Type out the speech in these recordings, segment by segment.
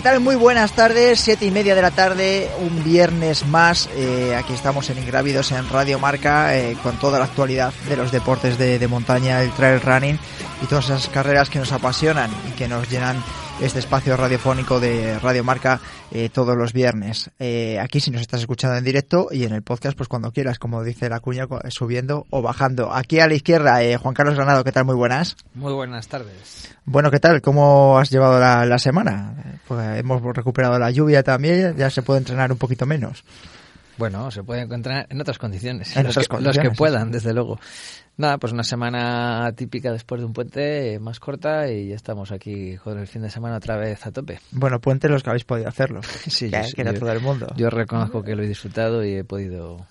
¿Qué tal? Muy buenas tardes, siete y media de la tarde, un viernes más. eh, aquí estamos en Ingrávidos en Radio Marca eh, con toda la actualidad de los deportes de, de montaña, el trail running y todas esas carreras que nos apasionan y que nos llenan este espacio radiofónico de Radio Marca eh, todos los viernes. Eh, aquí si nos estás escuchando en directo y en el podcast, pues cuando quieras, como dice la cuña, cu- subiendo o bajando. Aquí a la izquierda, eh, Juan Carlos Granado, ¿qué tal? Muy buenas. Muy buenas tardes. Bueno, ¿qué tal? ¿Cómo has llevado la, la semana? Pues hemos recuperado la lluvia también, ya se puede entrenar un poquito menos. Bueno, se puede encontrar en otras condiciones. En los, otras que, los condiciones, que puedan, desde luego. Nada, pues una semana típica después de un puente, más corta, y ya estamos aquí con el fin de semana otra vez a tope. Bueno, puente los que habéis podido hacerlo. Sí, que, yo que era yo- todo el mundo. Yo reconozco que lo he disfrutado y he podido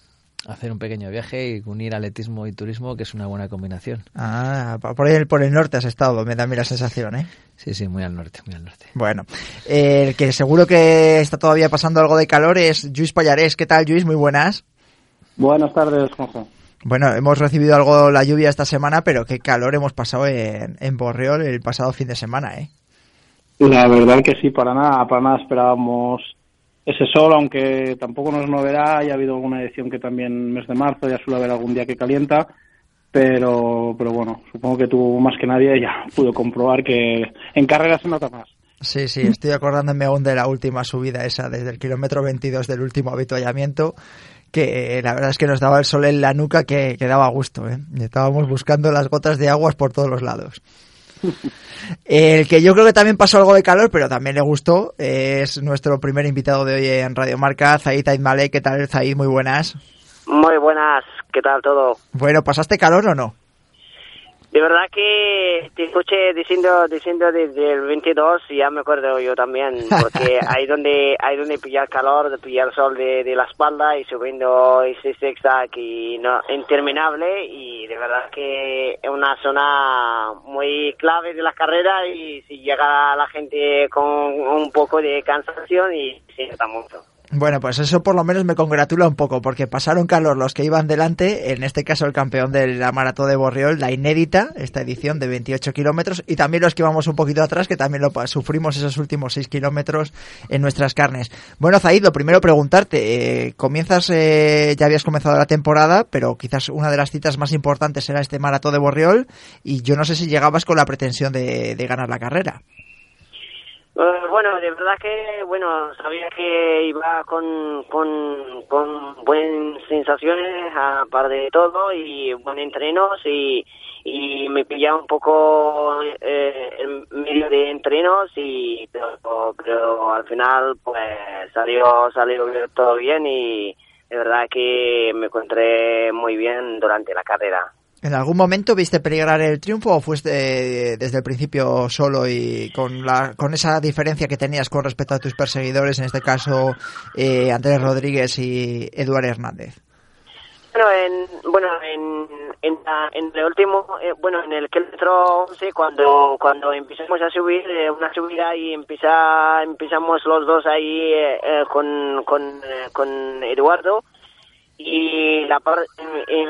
hacer un pequeño viaje y unir atletismo y turismo, que es una buena combinación. Ah, por ahí por el norte has estado, me da a mí la sensación, ¿eh? Sí, sí, muy al norte, muy al norte. Bueno, eh, el que seguro que está todavía pasando algo de calor es Luis Pallarés. ¿Qué tal, Luis? Muy buenas. Buenas tardes, Juanjo. Bueno, hemos recibido algo la lluvia esta semana, pero qué calor hemos pasado en, en Borreol el pasado fin de semana, ¿eh? La verdad que sí, para nada, para nada esperábamos ese sol, aunque tampoco nos novedad, ya ha habido alguna edición que también mes de marzo ya suele haber algún día que calienta, pero, pero bueno, supongo que tú más que nadie ya pudo comprobar que en carrera se nota más. Sí, sí, estoy acordándome aún de la última subida esa, desde el kilómetro 22 del último avituallamiento, que la verdad es que nos daba el sol en la nuca que, que daba gusto, ¿eh? Estábamos buscando las gotas de aguas por todos los lados. El que yo creo que también pasó algo de calor, pero también le gustó, es nuestro primer invitado de hoy en Radio Marca, Zaid Aitmale. ¿Qué tal, Zaid? Muy buenas. Muy buenas, ¿qué tal todo? Bueno, ¿pasaste calor o no? De verdad que te escuché diciendo diciendo desde el 22 y ya me acuerdo yo también, porque ahí donde hay donde pillar calor, de pillar sol de, de la espalda y subiendo ese zigzag y no interminable y de verdad que es una zona muy clave de la carrera y si llega la gente con un poco de cansancio y se nota mucho. Bueno, pues eso por lo menos me congratula un poco, porque pasaron calor los que iban delante, en este caso el campeón de la maratón de Borriol, la inédita, esta edición de 28 kilómetros, y también los que íbamos un poquito atrás, que también lo sufrimos esos últimos 6 kilómetros en nuestras carnes. Bueno, Zaid, lo primero preguntarte, eh, comienzas, eh, ya habías comenzado la temporada, pero quizás una de las citas más importantes era este maratón de Borriol, y yo no sé si llegabas con la pretensión de, de ganar la carrera. Eh, bueno, de verdad que, bueno, sabía que iba con, con, con buenas sensaciones, aparte de todo, y buenos entrenos, y, y me pillaba un poco eh, en medio de entrenos, y pero, pero al final, pues, salió, salió todo bien, y de verdad que me encontré muy bien durante la carrera. ¿En algún momento viste peligrar el triunfo o fuiste eh, desde el principio solo y con, la, con esa diferencia que tenías con respecto a tus perseguidores, en este caso eh, Andrés Rodríguez y Eduardo Hernández? Bueno, en, bueno, en, en, en el último, eh, bueno, en el kilómetro 11, cuando, cuando empezamos a subir, una subida y empieza, empezamos los dos ahí con, con, con Eduardo, y la par- en,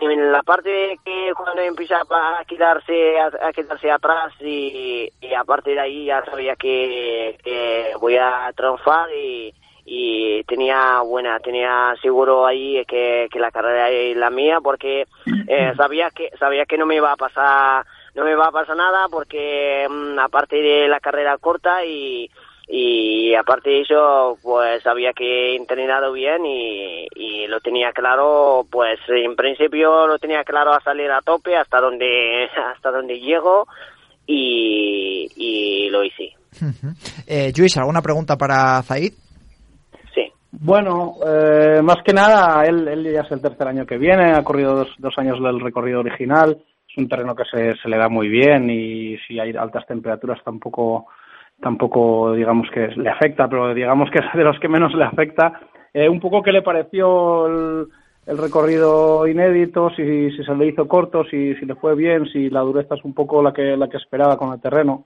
en- en la parte que cuando empieza a quedarse a, a quedarse atrás y, y a partir de ahí ya sabía que, que voy a triunfar y, y tenía buena, tenía seguro ahí que, que la carrera es la mía porque eh, sabía que sabía que no me iba a pasar no me va a pasar nada porque mm, aparte de la carrera corta y y aparte de eso pues había que entrenado bien y, y, lo tenía claro pues en principio lo tenía claro a salir a tope hasta donde hasta donde llego y, y lo hice eh, Luis ¿alguna pregunta para Zaid? Sí. Bueno, eh, más que nada, él, él ya es el tercer año que viene, ha corrido dos, dos años del recorrido original, es un terreno que se, se le da muy bien y si hay altas temperaturas tampoco tampoco digamos que le afecta, pero digamos que es de los que menos le afecta. Eh, un poco qué le pareció el, el recorrido inédito, si, si, se le hizo corto, si, si le fue bien, si la dureza es un poco la que, la que esperaba con el terreno.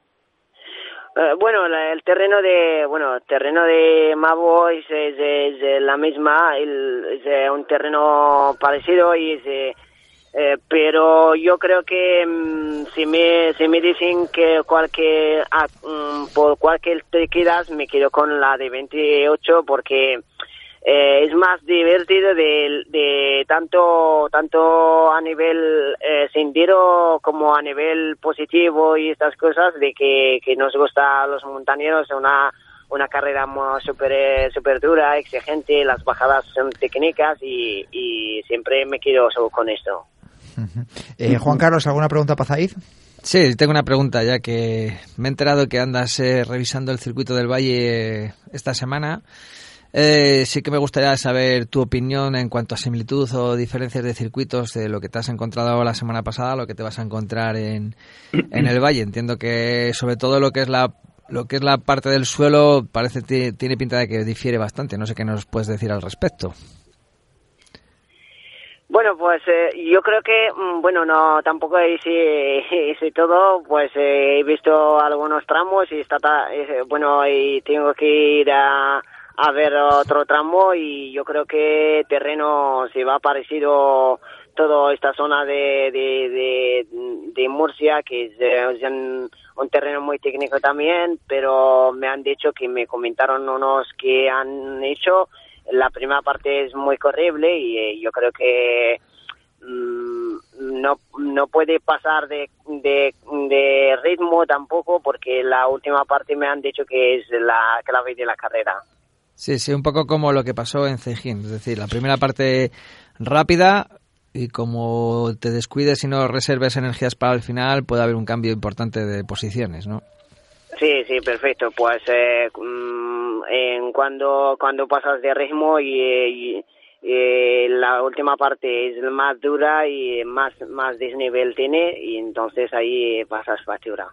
Uh, bueno, la, el terreno de bueno, terreno de Mavo es, es, la misma, el, es un terreno parecido y es eh, pero yo creo que um, si me si me dicen que cualquier um, por cualquier te quedas me quedo con la de 28 porque eh, es más divertido de, de tanto tanto a nivel eh, sendero como a nivel positivo y estas cosas de que, que nos gusta a los montañeros una una carrera súper super dura, exigente, las bajadas son técnicas y, y siempre me quedo con esto. Eh, Juan Carlos, ¿alguna pregunta para Zaid? Sí, tengo una pregunta ya que me he enterado que andas eh, revisando el circuito del Valle eh, esta semana. Eh, sí que me gustaría saber tu opinión en cuanto a similitud o diferencias de circuitos de lo que te has encontrado la semana pasada, lo que te vas a encontrar en, en el Valle. Entiendo que sobre todo lo que es la lo que es la parte del suelo parece tiene pinta de que difiere bastante. No sé qué nos puedes decir al respecto. Bueno, pues eh, yo creo que, mm, bueno, no, tampoco hice, hice todo, pues eh, he visto algunos tramos y está, eh, bueno, y tengo que ir a, a ver otro tramo y yo creo que terreno se va parecido toda esta zona de, de, de, de Murcia, que es, un, un, terreno muy técnico también, pero me han dicho que me comentaron unos que han hecho la primera parte es muy corrible y eh, yo creo que mmm, no, no puede pasar de, de, de, ritmo tampoco porque la última parte me han dicho que es la clave de la carrera. Sí, sí, un poco como lo que pasó en Cejín, es decir, la primera parte rápida y como te descuides y no reserves energías para el final, puede haber un cambio importante de posiciones, ¿no? Sí, sí, perfecto. Pues eh, en cuando cuando pasas de ritmo y, y, y, la última parte es más dura y más más desnivel tiene y entonces ahí pasas factura.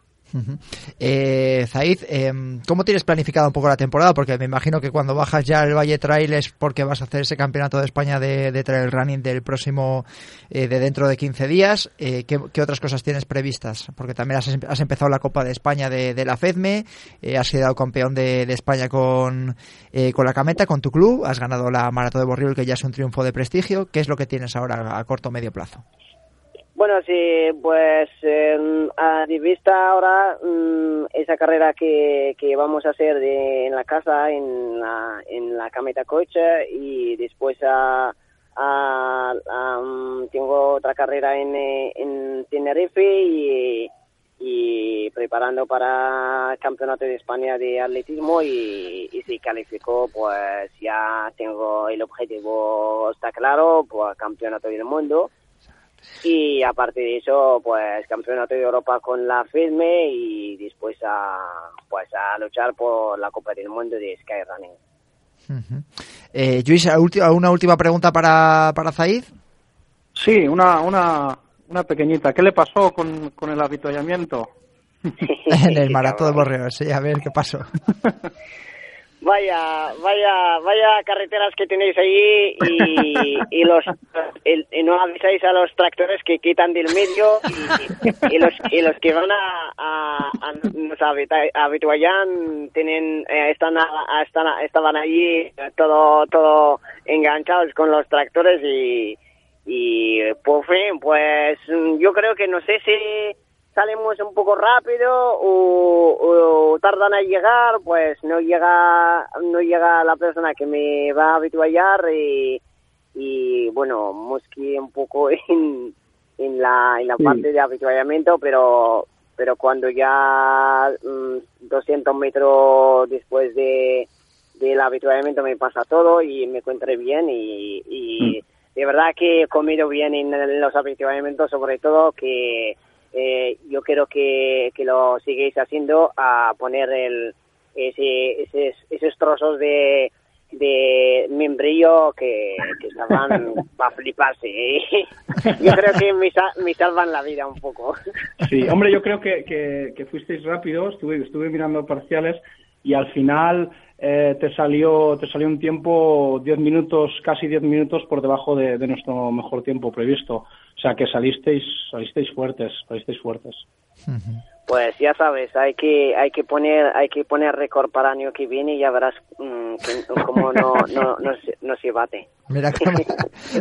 Eh, Zaid, eh, ¿cómo tienes planificado un poco la temporada? Porque me imagino que cuando bajas ya el Valle Trail es porque vas a hacer ese campeonato de España de, trail running del próximo, eh, de dentro de 15 días. Eh, ¿qué, ¿qué, otras cosas tienes previstas? Porque también has, has empezado la Copa de España de, la FEDME, eh, has quedado campeón de, de España con, eh, con la Cameta, con tu club, has ganado la Maratón de Borriol, que ya es un triunfo de prestigio. ¿Qué es lo que tienes ahora a corto o medio plazo? Bueno, sí, pues eh, a mi vista ahora mmm, esa carrera que, que vamos a hacer de, en la casa, en la, en la Cameta Coche y después a, um, tengo otra carrera en, en Tenerife y, preparando para Campeonato de España de Atletismo y, y si calificó pues ya tengo el objetivo está claro, pues Campeonato del Mundo y aparte de eso pues campeonato de Europa con la firme y después a pues a luchar por la Copa del Mundo de Skyrunning. Uh -huh. eh, Luis, ¿una última pregunta para, para Zaid? Sí, una, una, una pequeñita. ¿Qué le pasó con, con el avituallamiento? en el maratón de Borreos, sí, a ver qué pasó. Vaya, vaya, vaya carreteras que tenéis ahí y, los y, no avisáis a los tractores que quitan del medio y, los y los que van a, a, a nos habituallan tienen eh, están están estaban allí todo todo enganchados con los tractores y y por fin pues yo creo que no sé si salimos un poco rápido o, tardan a llegar, pues no llega no llega la persona que me va a habituallar y, y bueno, mosquí un poco en, en la, en la parte de habituallamiento, pero pero cuando ya 200 mm, metros después de del habituallamiento me pasa todo y me encuentre bien y, y mm. de verdad que he comido bien en los habituallamientos, sobre todo que eh, yo quiero que, que lo sigáis haciendo a poner el, ese, esos trozos de, de membrillo que, que estaban para fliparse. ¿eh? Yo creo que me, me, salvan la vida un poco. Sí, hombre, yo creo que, que, que fuisteis rápidos, estuve, estuve mirando parciales y al final eh, te salió te salió un tiempo 10 minutos, casi 10 minutos por debajo de, de, nuestro mejor tiempo previsto. O sea que salisteis salisteis fuertes, salisteis fuertes. Pues ya sabes, hay que hay que poner hay que poner récord para el año que viene y ya verás mm, cómo no, no, no, se, bate. Mira cómo,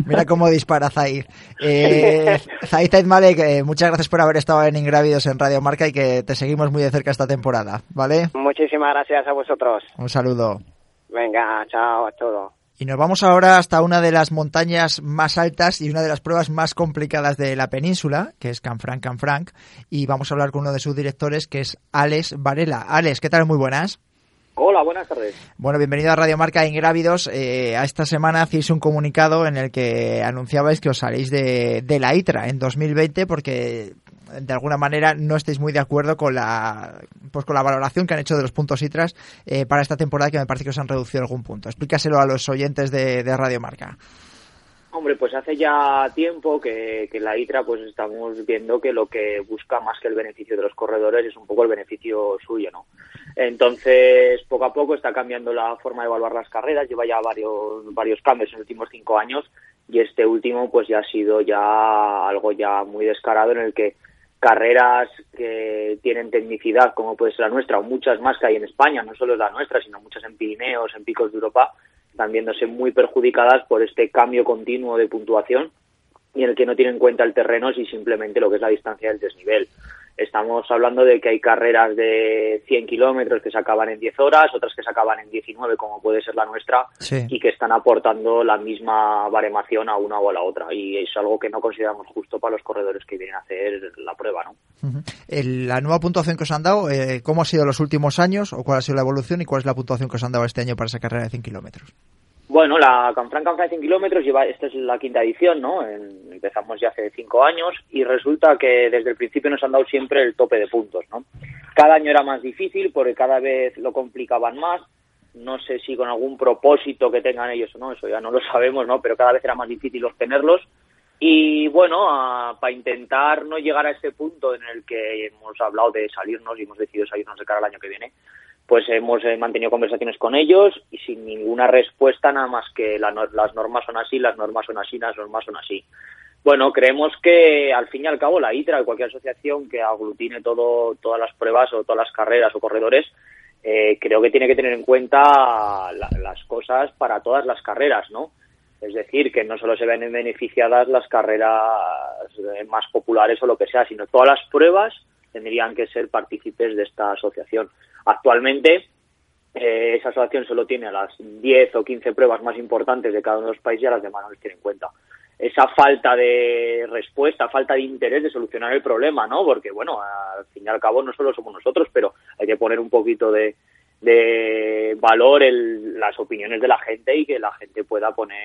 mira cómo dispara Zaid. Eh, Zaid Malek, eh, muchas gracias por haber estado en Ingrávidos en Radio Marca y que te seguimos muy de cerca esta temporada, ¿vale? Muchísimas gracias a vosotros. Un saludo. Venga, chao a todos. Y nos vamos ahora hasta una de las montañas más altas y una de las pruebas más complicadas de la península, que es Canfranc Canfranc, y vamos a hablar con uno de sus directores, que es Alex Varela. Alex, ¿qué tal? Muy buenas. Hola, buenas tardes. Bueno, bienvenido a Radio Marca Ingrávidos. Eh, a esta semana hacéis un comunicado en el que anunciabais que os salís de, de la ITRA en 2020 porque de alguna manera no estéis muy de acuerdo con la pues con la valoración que han hecho de los puntos ITRAS eh, para esta temporada que me parece que os han reducido algún punto. Explícaselo a los oyentes de, de Radio Marca. Hombre, pues hace ya tiempo que, que, la ITRA pues estamos viendo que lo que busca más que el beneficio de los corredores es un poco el beneficio suyo, ¿no? Entonces, poco a poco está cambiando la forma de evaluar las carreras, lleva ya varios, varios cambios en los últimos cinco años y este último pues ya ha sido ya algo ya muy descarado en el que carreras que tienen tecnicidad como puede ser la nuestra o muchas más que hay en España, no solo la nuestra, sino muchas en Pirineos, en Picos de Europa, están viéndose muy perjudicadas por este cambio continuo de puntuación y en el que no tienen en cuenta el terreno, y simplemente lo que es la distancia del desnivel. Estamos hablando de que hay carreras de 100 kilómetros que se acaban en 10 horas, otras que se acaban en 19, como puede ser la nuestra, y que están aportando la misma baremación a una o a la otra. Y es algo que no consideramos justo para los corredores que vienen a hacer la prueba. ¿no? La nueva puntuación que os han dado, eh, ¿cómo ha sido los últimos años o cuál ha sido la evolución y cuál es la puntuación que os han dado este año para esa carrera de 100 kilómetros? Bueno, la Canfranc Canfranc 100 kilómetros esta es la quinta edición, ¿no? empezamos ya hace cinco años y resulta que desde el principio nos han dado siempre el tope de puntos, ¿no? Cada año era más difícil porque cada vez lo complicaban más. No sé si con algún propósito que tengan ellos o no, eso ya no lo sabemos, ¿no? Pero cada vez era más difícil obtenerlos. Y bueno, para intentar no llegar a ese punto en el que hemos hablado de salirnos y hemos decidido salirnos de cara al año que viene, pues hemos eh, mantenido conversaciones con ellos y sin ninguna respuesta nada más que las normas son así, las normas son así, las normas son así. Bueno, creemos que al fin y al cabo la ITRA, cualquier asociación que aglutine todo, todas las pruebas o todas las carreras o corredores, eh, creo que tiene que tener en cuenta las cosas para todas las carreras, ¿no? Es decir, que no solo se ven beneficiadas las carreras eh, más populares o lo que sea, sino todas las pruebas tendrían que ser partícipes de esta asociación. Actualmente, eh, esa asociación solo tiene a las 10 o 15 pruebas más importantes de cada uno de los países y a las demás no les tiene en cuenta. Esa falta de respuesta, falta de interés de solucionar el problema, ¿no? Porque, bueno, al fin y al cabo no solo somos nosotros, pero hay que poner un poquito de, de valor el, las opiniones de la gente y que la gente pueda poner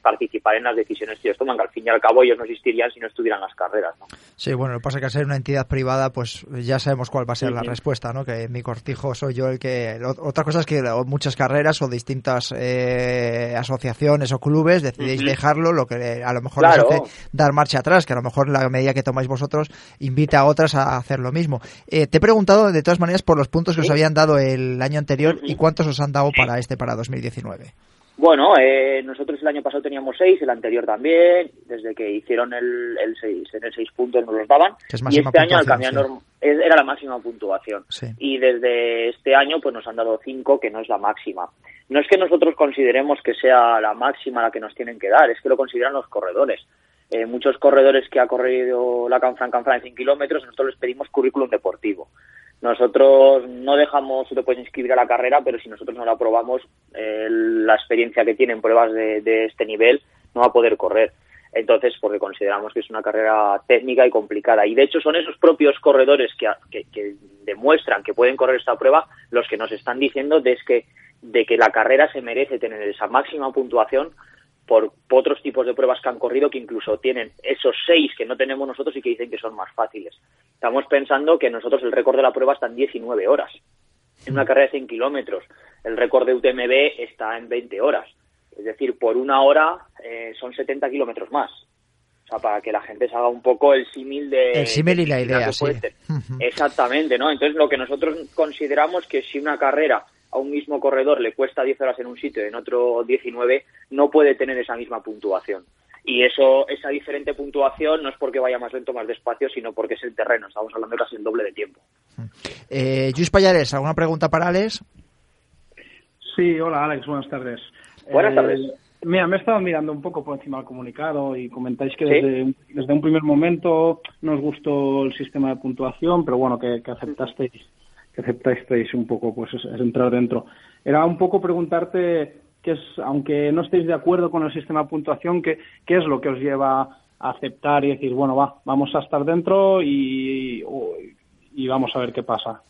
participar en las decisiones que ellos toman, que al fin y al cabo ellos no existirían si no estuvieran las carreras. ¿no? Sí, bueno, lo que pasa es que al ser una entidad privada, pues ya sabemos cuál va a ser la respuesta, ¿no? Que mi cortijo soy yo el que... Otra cosa es que muchas carreras o distintas eh, asociaciones o clubes decidéis dejarlo, lo que a lo mejor les hace dar marcha atrás, que a lo mejor la medida que tomáis vosotros invita a otras a hacer lo mismo. Eh, te he preguntado de todas maneras por los puntos que os habían dado el año anterior y cuántos os han dado para este, para 2019. Bueno, eh, nosotros el año pasado teníamos seis, el anterior también, desde que hicieron el, el seis, en el seis puntos nos los daban. y este año al cambiar era la máxima puntuación. Y desde este año pues nos han dado cinco, que no es la máxima. No es que nosotros consideremos que sea la máxima la que nos tienen que dar, es que lo consideran los corredores. eh, muchos corredores que ha corrido la Canfranc Canfranc en 100 kilómetros, nosotros les pedimos currículum deportivo. Nosotros no dejamos, tú te puedes inscribir a la carrera, pero si nosotros no la aprobamos, eh, la experiencia que tienen pruebas de, este nivel no va a poder correr. Entonces, porque consideramos que es una carrera técnica y complicada. Y de hecho son esos propios corredores que, que, demuestran que pueden correr esta prueba los que nos están diciendo de, que, de que la carrera se merece tener esa máxima puntuación por otros tipos de pruebas que han corrido que incluso tienen esos seis que no tenemos nosotros y que dicen que son más fáciles. Estamos pensando que nosotros el récord de la prueba está en 19 horas. En una carrera de 100 kilómetros, el récord de UTMB está en 20 horas. Es decir, por una hora eh, son 70 kilómetros más. O sea, para que la gente se haga un poco el símil de... El símil y la idea, sí. Exactamente, ¿no? Entonces, lo que nosotros consideramos que si una carrera a un mismo corredor le cuesta 10 horas en un sitio y en otro 19, no puede tener esa misma puntuación. Y eso, esa diferente puntuación no es porque vaya más lento o más despacio, sino porque es el terreno. Estamos hablando casi el doble de tiempo. Eh, Luis Payares, ¿alguna pregunta para Alex? Sí, hola Alex, buenas tardes. Buenas tardes. Eh, mira, me he estado mirando un poco por encima del comunicado y comentáis que desde, desde, un primer momento no os gustó el sistema de puntuación, pero bueno, que, que aceptasteis que aceptasteis un poco pues es, entrar dentro. Era un poco preguntarte que es, aunque no estéis de acuerdo con el sistema de puntuación, ¿qué, qué es lo que os lleva a aceptar y decir, bueno, va, vamos a estar dentro y, y vamos a ver qué pasa?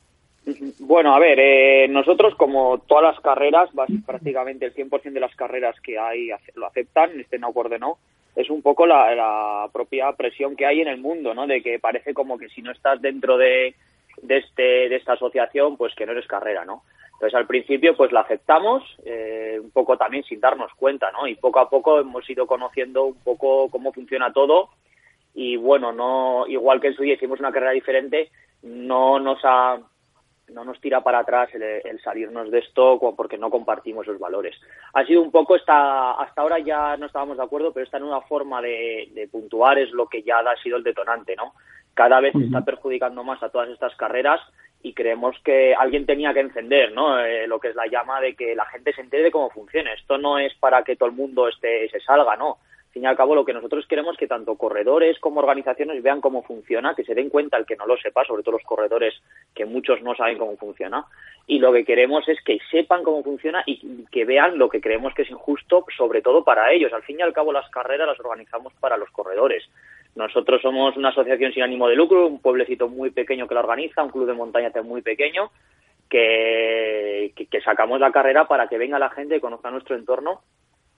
Bueno, a ver, eh, nosotros como todas las carreras, prácticamente el 100% de las carreras que hay lo aceptan, estén de acuerdo no, es un poco la propia presión que hay en el mundo, ¿no? De que parece como que si no estás dentro de, de, este, de esta asociación, pues que no eres carrera, ¿no? Entonces al principio pues la aceptamos, eh, un poco también sin darnos cuenta, ¿no? Y poco a poco hemos ido conociendo un poco cómo funciona todo y bueno, no igual que en su día hicimos una carrera diferente, no nos ha no nos tira para atrás el, salirnos de esto porque no compartimos los valores. Ha sido un poco, esta, hasta ahora ya no estábamos de acuerdo, pero esta nueva forma de, de puntuar es lo que ya ha sido el detonante, ¿no? Cada vez está perjudicando más a todas estas carreras y creemos que alguien tenía que encender ¿no? Eh, lo que es la llama de que la gente se entere de cómo funciona. Esto no es para que todo el mundo esté, se salga, ¿no? Al fin y al cabo, lo que nosotros queremos es que tanto corredores como organizaciones vean cómo funciona, que se den cuenta el que no lo sepa, sobre todo los corredores, que muchos no saben cómo funciona. Y lo que queremos es que sepan cómo funciona y que vean lo que creemos que es injusto, sobre todo para ellos. Al fin y al cabo, las carreras las organizamos para los corredores. Nosotros somos una asociación sin ánimo de lucro, un pueblecito muy pequeño que la organiza, un club de montaña muy pequeño, que, que, sacamos la carrera para que venga la gente y conozca nuestro entorno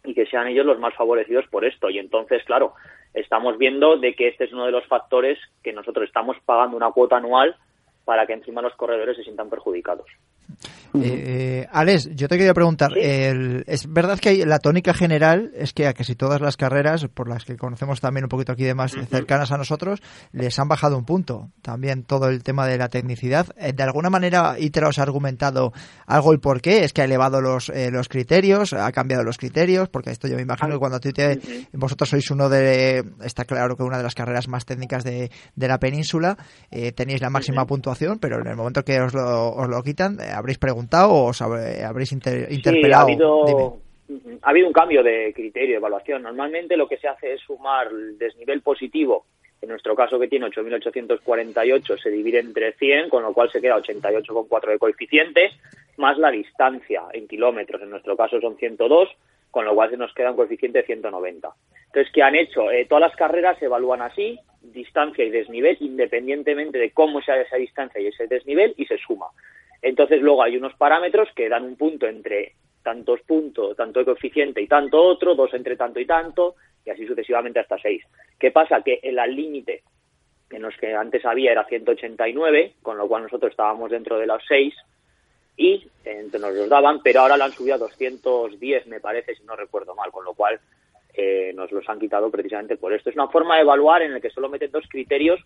y que sean ellos los más favorecidos por esto. Y entonces, claro, estamos viendo de que este es uno de los factores que nosotros estamos pagando una cuota anual para que encima los corredores se sientan perjudicados. Eh, Alex, yo te quería preguntar, es verdad que la tónica general es que a casi todas las carreras, por las que conocemos también un poquito aquí de más cercanas a nosotros, les han bajado un punto. También todo el tema de la tecnicidad. Eh, de alguna manera, ITRA os ha argumentado algo el por qué, es que ha elevado los, eh, los criterios, ha cambiado los criterios, porque esto yo me imagino que cuando tú te, vosotros sois uno de, está claro que una de las carreras más técnicas de, de la península, eh, tenéis la máxima puntuación, pero en el momento que os lo, os lo quitan, habréis preguntado o os habréis interpelado? ha, habido, un cambio de criterio de evaluación. Normalmente lo que se hace es sumar el desnivel positivo, en nuestro caso que tiene 8.848, se divide entre 100, con lo cual se queda 88,4 de coeficiente, más la distancia en kilómetros, en nuestro caso son 102, con lo cual se nos queda un coeficiente de 190. Entonces, ¿qué han hecho? Eh, todas las carreras se evalúan así, distancia y desnivel, independientemente de cómo sea esa distancia y ese desnivel, y se suma. Entonces luego hay unos parámetros que dan un punto entre tantos puntos, tanto coeficiente y tanto otro, dos entre tanto y tanto, y así sucesivamente hasta seis. ¿Qué pasa? Que el límite en los que antes había era 189, con lo cual nosotros estábamos dentro de los seis, y nos los daban, pero ahora lo han subido a 210, me parece, si no recuerdo mal, con lo cual eh, nos los han quitado precisamente por esto. Es una forma de evaluar en la que solo meten dos criterios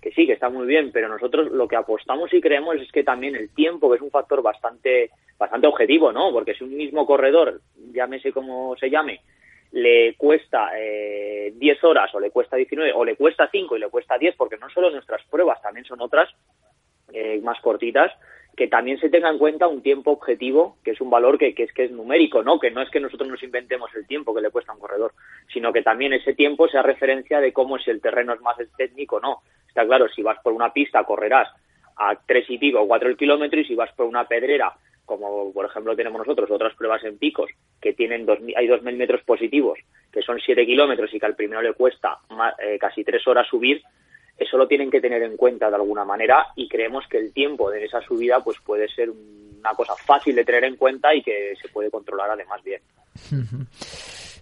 que sí, que está muy bien, pero nosotros lo que apostamos y creemos es que también el tiempo, que es un factor bastante, bastante objetivo, ¿no? Porque si un mismo corredor, llámese como se llame, le cuesta eh, 10 horas o le cuesta 19 o le cuesta 5 y le cuesta 10, porque no solo nuestras pruebas, también son otras eh, más cortitas, que también se tenga en cuenta un tiempo objetivo, que es un valor que, que, es que es numérico, ¿no? Que no es que nosotros nos inventemos el tiempo que le cuesta a un corredor, sino que también ese tiempo sea referencia de cómo si el terreno es más técnico o no. Está claro, si vas por una pista correrás a tres y pico o cuatro el kilómetro y si vas por una pedrera, como por ejemplo tenemos nosotros otras pruebas en picos que tienen dos, hay dos mil metros positivos, que son siete kilómetros y que al primero le cuesta eh, casi tres horas subir, eso lo tienen que tener en cuenta de alguna manera y creemos que el tiempo de esa subida pues puede ser una cosa fácil de tener en cuenta y que se puede controlar además bien.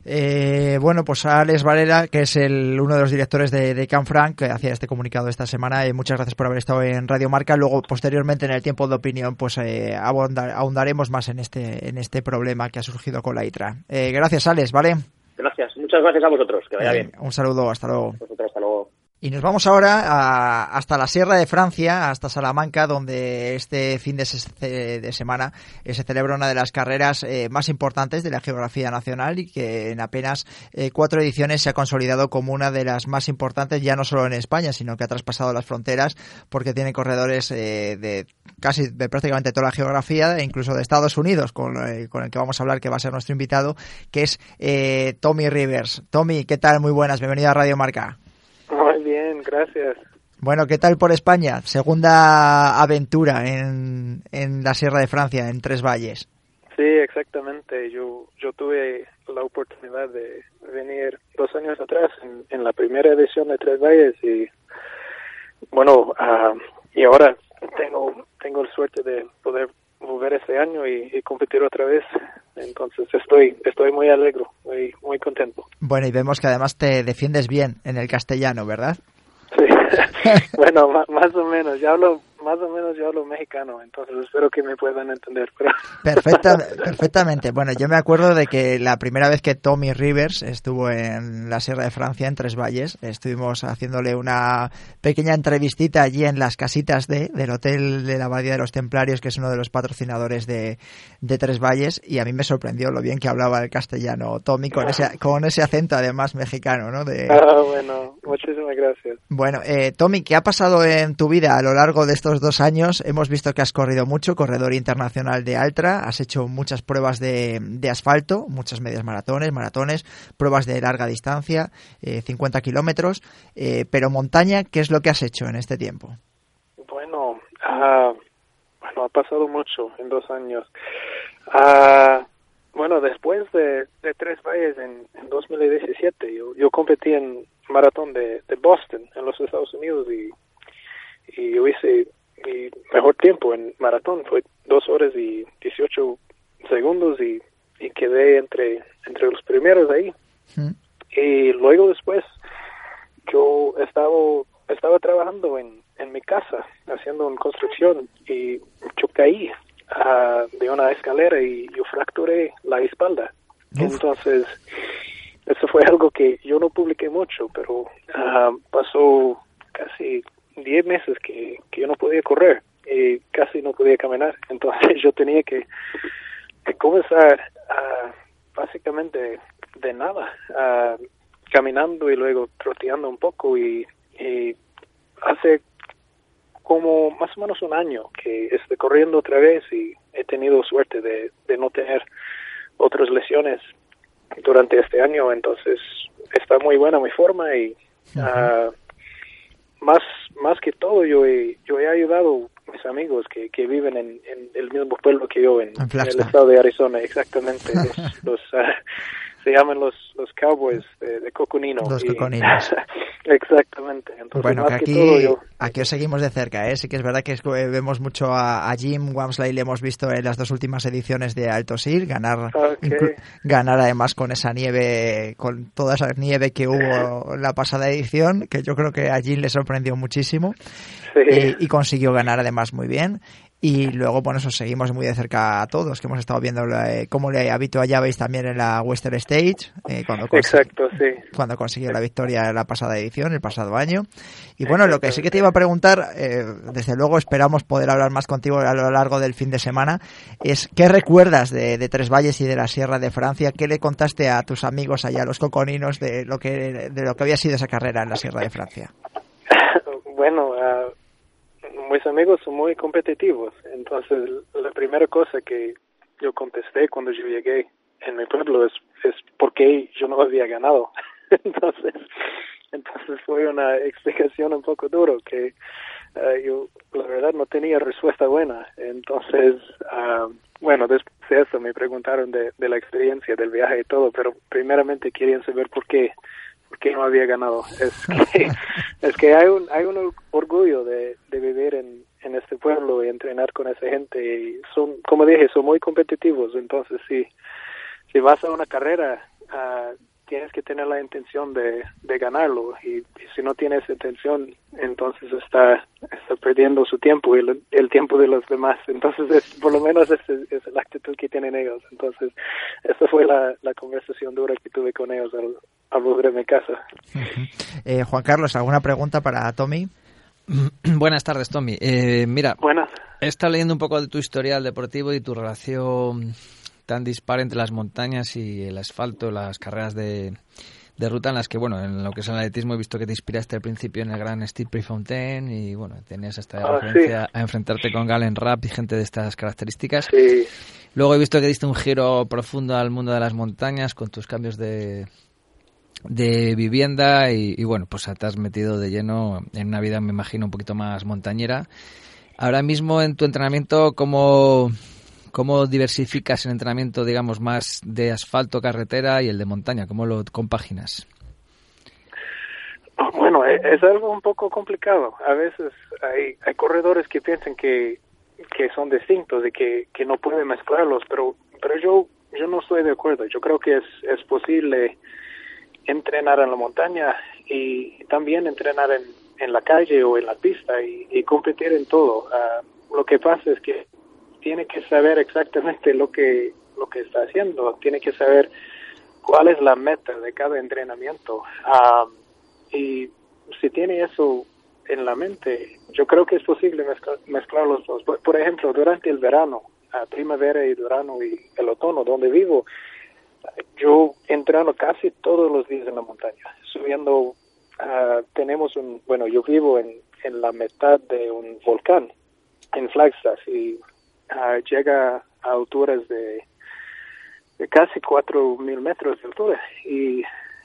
Eh, bueno, pues Alex Valera, que es el, uno de los directores de, de Canfranc, que hacía este comunicado esta semana. y muchas gracias por haber estado en Radio Marca. Luego, posteriormente, en el tiempo de opinión, pues eh, ahondaremos más en este, en este problema que ha surgido con la ITRA. Eh, gracias, Alex, ¿vale? Gracias. Muchas gracias a vosotros. Que vaya bien. Un saludo. Hasta luego. hasta luego. Y nos vamos ahora hasta la Sierra de Francia, hasta Salamanca, donde este fin de, semana eh, se celebra una de las carreras eh, más importantes de la geografía nacional y que en apenas eh, cuatro ediciones se ha consolidado como una de las más importantes, ya no solo en España, sino que ha traspasado las fronteras porque tiene corredores de casi de prácticamente toda la geografía, e incluso de Estados Unidos, con, con, el que vamos a hablar, que va a ser nuestro invitado, que es Tommy Rivers. Tommy, ¿qué tal? Muy buenas, bienvenido a Radio Marca. Bien, gracias. Bueno, ¿qué tal por España? Segunda aventura en, en la Sierra de Francia, en Tres Valles. Sí, exactamente. Yo, yo tuve la oportunidad de venir dos años atrás en, la primera edición de Tres Valles y bueno, uh, y ahora tengo tengo la suerte de poder volver este año y, competir otra vez. Entonces estoy estoy muy alegre, muy muy contento. Bueno, y vemos que además te defiendes bien en el castellano, ¿verdad? Bueno, más o menos. Ya hablo más o menos yo hablo mexicano, entonces espero que me puedan entender. Perfecta, perfectamente. Bueno, yo me acuerdo de que la primera vez que Tommy Rivers estuvo en la Sierra de Francia, en Tres Valles, estuvimos haciéndole una pequeña entrevistita allí en las casitas de, del Hotel de la Abadía de los Templarios, que es uno de los patrocinadores de, de Tres Valles, y a mí me sorprendió lo bien que hablaba el castellano Tommy con ese, con ese acento además mexicano, ¿no? De... Ah, bueno, muchísimas gracias. Bueno, eh, Tommy, ¿qué ha pasado en tu vida a lo largo de estos dos años hemos visto que has corrido mucho, corredor internacional de Altra, has hecho muchas pruebas de, asfalto, muchas medias maratones, maratones, pruebas de larga distancia, 50 eh, kilómetros, eh, pero montaña, ¿qué es lo que has hecho en este tiempo? Bueno, ah, bueno ha pasado mucho en dos años. Uh, bueno, después de, tres valles en, 2017, yo, yo competí en maratón de, Boston, en los Estados Unidos, y, y yo hice mi mejor tiempo en maratón fue dos horas y 18 segundos y, y quedé entre, entre los primeros ahí. Y luego después yo estaba, estaba trabajando en, en mi casa haciendo una construcción y yo caí ah, de una escalera y yo fracturé la espalda. Entonces, eso fue algo que yo no publiqué mucho, pero uh, pasó casi 10 meses que, que yo no podía correr y casi no podía caminar. Entonces yo tenía que, comenzar a, básicamente de nada, caminando y luego troteando un poco y, hace como más o menos un año que estoy corriendo otra vez y he tenido suerte de, de no tener otras lesiones durante este año, entonces está muy buena mi forma y más más que todo yo he, yo he ayudado a mis amigos que, que viven en, el mismo pueblo que yo en, el estado de Arizona exactamente los, ah, se llaman los, los Cowboys de, de Coconino. Los Coconinos. Exactamente. bueno, que aquí, aquí os seguimos de cerca, ¿eh? Sí que es verdad que eh, vemos mucho a, Jim Wamsley, le hemos visto en las dos últimas ediciones de Alto Sir, ganar, ganar además con esa nieve, con toda esa nieve que hubo la pasada edición, que yo creo que a Jim le sorprendió muchísimo. y consiguió ganar además muy bien. Y luego, bueno, eso seguimos muy de cerca a todos, que hemos estado viendo eh, cómo le habituallabais también en la Western Stage, eh, cuando, Exacto, sí. cuando consiguió la victoria en la pasada edición, el pasado año. Y bueno, lo que sí que te iba a preguntar, eh, desde luego esperamos poder hablar más contigo a lo largo del fin de semana, es ¿qué recuerdas de, de Tres Valles y de la Sierra de Francia? ¿Qué le contaste a tus amigos allá, a los coconinos, de lo que, de lo que había sido esa carrera en la Sierra de Francia? bueno, uh mis amigos son muy competitivos, entonces la primera cosa que yo contesté cuando yo llegué en mi pueblo es, es por qué yo no había ganado. entonces, entonces fue una explicación un poco duro que uh, yo la verdad no tenía respuesta buena. Entonces, uh, bueno, después de eso me preguntaron de, de la experiencia del viaje y todo, pero primeramente querían saber por qué qué no había ganado. Es que, es que hay un, hay un orgullo de, de vivir en, en este pueblo y entrenar con esa gente y son, como dije, son muy competitivos. Entonces, si, si vas a una carrera, uh, tienes que tener la intención de, de ganarlo y, y, si no tienes intención entonces está, está perdiendo su tiempo y el, el tiempo de los demás entonces es, por lo menos esa es, la actitud que tienen ellos entonces esa fue la, la conversación dura que tuve con ellos al, a mi casa uh -huh. eh, Juan Carlos ¿alguna pregunta para Tommy? Buenas tardes, Tommy. Eh, mira, Buenas. he estado leyendo un poco de tu historial deportivo y tu relación tan dispar entre las montañas y el asfalto, las carreras de, de ruta en las que, bueno, en lo que es el atletismo he visto que te inspiraste al principio en el gran Steve Prefontaine y, bueno, tenías esta Ah, referencia sí. a enfrentarte con Galen Rapp y gente de estas características. Sí, Luego he visto que diste un giro profundo al mundo de las montañas con tus cambios de, de vivienda y, bueno, pues te has metido de lleno en una vida, me imagino, un poquito más montañera. Ahora mismo en tu entrenamiento, ¿cómo, cómo diversificas el entrenamiento, digamos, más de asfalto, carretera y el de montaña? ¿Cómo lo compaginas? Bueno, e, es algo un poco complicado. A veces hay, hay corredores que piensan que, que son distintos y que, que no pueden mezclarlos, pero, pero yo, yo no estoy de acuerdo. Yo creo que es, es posible entrenar en la montaña y también entrenar en, en la calle o en la pista y, competir en todo. Uh, lo que pasa es que tiene que saber exactamente lo que, lo que está haciendo, tiene que saber cuál es la meta de cada entrenamiento. Uh, y si tiene eso en la mente, yo creo que es posible mezclar, mezclar los dos. Por, ejemplo, durante el verano, primavera y verano y el otoño, donde vivo, yo entreno casi todos los días en la montaña, subiendo, uh, tenemos un, bueno, yo vivo en, en la mitad de un volcán en Flagstaff y uh, llega a alturas de, de casi cuatro mil metros de altura. Y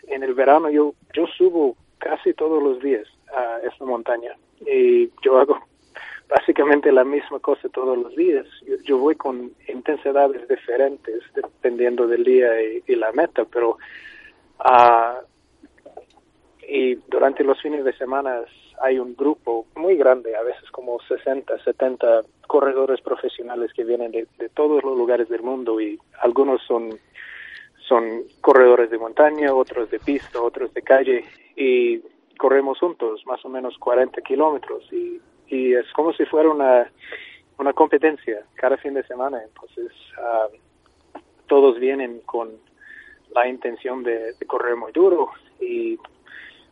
en el verano yo, yo subo casi todos los días a esta montaña y yo hago básicamente la misma cosa todos los días. Yo, yo voy con intensidades diferentes dependiendo del día y, la meta, pero uh, y durante los fines de semana hay un grupo muy grande, a veces como 60, 70 corredores profesionales que vienen de, de todos los lugares del mundo y algunos son son corredores de montaña, otros de pista, otros de calle y corremos juntos más o menos 40 kilómetros y, y es como si fuera una, una competencia cada fin de semana. Entonces uh, todos vienen con la intención de, de, correr muy duro y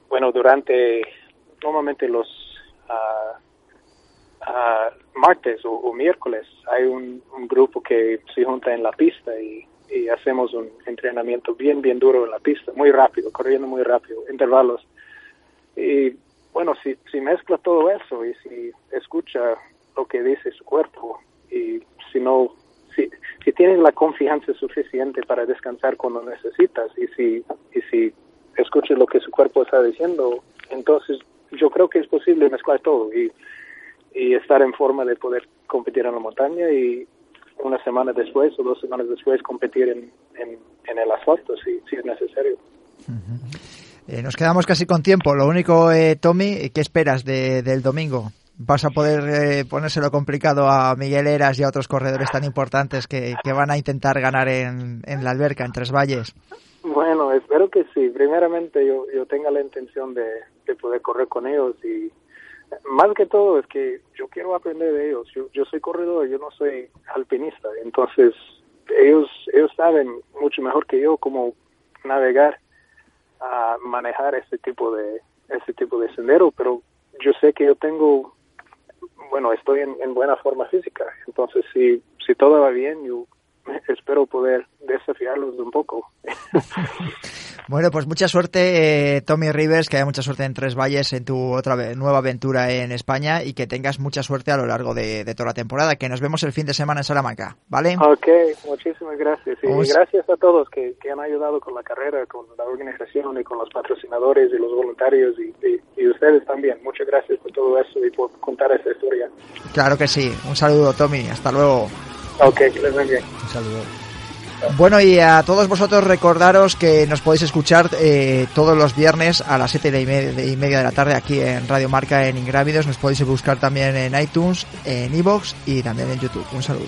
bueno, durante normalmente los uh, uh, martes o, miércoles hay un, un grupo que se junta en la pista y hacemos un entrenamiento bien, bien duro en la pista, muy rápido, corriendo muy rápido, intervalos. Y bueno, si, si mezcla todo eso y si escucha lo que dice su cuerpo y si no, si, si tienes la confianza suficiente para descansar cuando necesitas y si, y si escuchas lo que su cuerpo está diciendo, entonces yo creo que es posible mezclar todo y, y estar en forma de poder competir en la montaña y, una semana después o dos semanas después competir en, en, el asfalto si, si es necesario. Uh. Eh, nos quedamos casi con tiempo. Lo único, eh, Tommy, ¿qué esperas de, del domingo? ¿Vas a poder eh, ponérselo complicado a Miguel Eras y a otros corredores tan importantes que, que van a intentar ganar en, en, la alberca, en Tres Valles? Bueno, espero que sí. Primeramente yo, yo tenga la intención de, de poder correr con ellos y más que todo es que yo quiero aprender de ellos. Yo, yo soy corredor, yo no soy alpinista, entonces ellos ellos saben mucho mejor que yo cómo navegar, a manejar este tipo de este tipo de sendero, pero yo sé que yo tengo, bueno, estoy en, en buena forma física, entonces si si todo va bien, yo espero poder desafiarlos un poco. Bueno, pues mucha suerte, eh, Tommy Rivers, que haya mucha suerte en Tres Valles en tu otra nueva aventura en España y que tengas mucha suerte a lo largo de, toda la temporada. Que nos vemos el fin de semana en Salamanca, ¿vale? Ok, muchísimas gracias. Y gracias a todos que, han ayudado con la carrera, con la organización y con los patrocinadores y los voluntarios y, y ustedes también. Muchas gracias por todo eso y por contar esta historia. Claro que sí. Un saludo, Tommy. Hasta luego. Ok, que les bendiga. Un saludo. Bueno, y a todos vosotros recordaros que nos podéis escuchar eh, todos los viernes a las 7 y media, de la tarde aquí en Radio Marca en Ingrávidos. Nos podéis buscar también en iTunes, en Evox y también en YouTube. Un saludo.